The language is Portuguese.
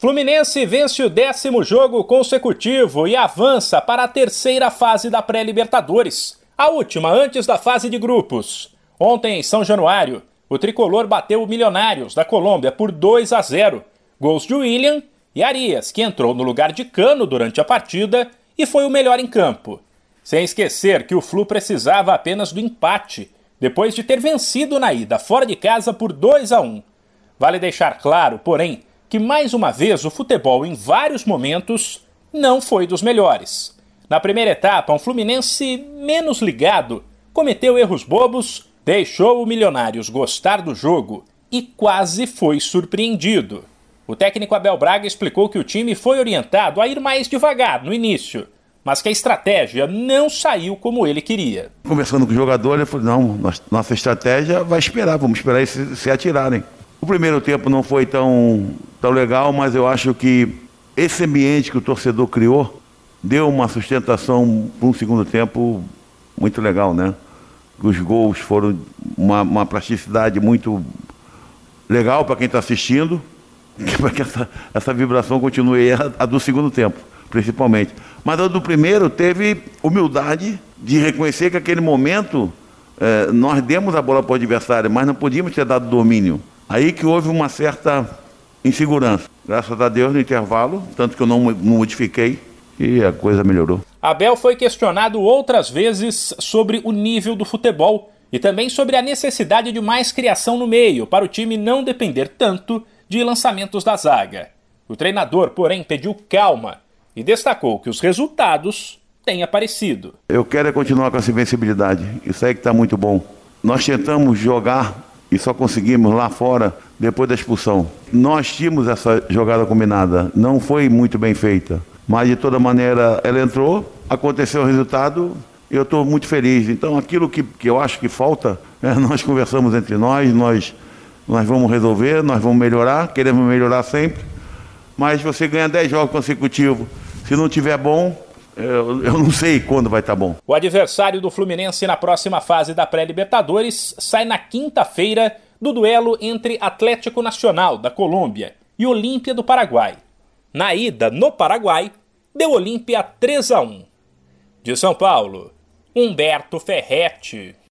Fluminense vence o décimo jogo consecutivo e avança para a terceira fase da pré-Libertadores, a última antes da fase de grupos. Ontem, em São Januário, o tricolor bateu o Milionários da Colômbia por 2 a 0. Gols de William e Arias, que entrou no lugar de Cano durante a partida e foi o melhor em campo. Sem esquecer que o Flu precisava apenas do empate, depois de ter vencido na ida fora de casa por 2 a 1. Vale deixar claro, porém, que mais uma vez o futebol, em vários momentos, não foi dos melhores. Na primeira etapa, um Fluminense menos ligado cometeu erros bobos, deixou o Milionários gostar do jogo e quase foi surpreendido. O técnico Abel Braga explicou que o time foi orientado a ir mais devagar no início, mas que a estratégia não saiu como ele queria. Conversando com o jogador, ele falou: não, nossa estratégia vai esperar, vamos esperar eles se, atirarem. O primeiro tempo não foi tão, tão legal, mas eu acho que esse ambiente que o torcedor criou deu uma sustentação para um segundo tempo muito legal, né? Os gols foram uma, uma plasticidade muito legal para quem está assistindo, para que essa, essa vibração continue a, a do segundo tempo, principalmente. Mas a do primeiro teve humildade de reconhecer que aquele momento eh, nós demos a bola para o adversário, mas não podíamos ter dado domínio. Aí que houve uma certa insegurança. Graças a Deus, no intervalo, tanto que eu não modifiquei e a coisa melhorou. Abel foi questionado outras vezes sobre o nível do futebol e também sobre a necessidade de mais criação no meio para o time não depender tanto de lançamentos da zaga. O treinador, porém, pediu calma e destacou que os resultados têm aparecido. Eu quero é continuar com essa invencibilidade. Isso aí que está muito bom. Nós tentamos jogar e só conseguimos lá fora depois da expulsão. Nós tínhamos essa jogada combinada, não foi muito bem feita, mas de toda maneira ela entrou, aconteceu o resultado eu estou muito feliz. Então aquilo que, que eu acho que falta, é, nós conversamos entre nós, nós, nós vamos resolver, nós vamos melhorar, queremos melhorar sempre, mas você ganha 10 jogos consecutivos, se não tiver bom, eu, eu não sei quando vai estar tá bom. O adversário do Fluminense na próxima fase da pré-Libertadores sai na quinta-feira do duelo entre Atlético Nacional da Colômbia e Olímpia do Paraguai. Na ida no Paraguai, deu Olímpia 3 a 1. De São Paulo, Humberto Ferretti.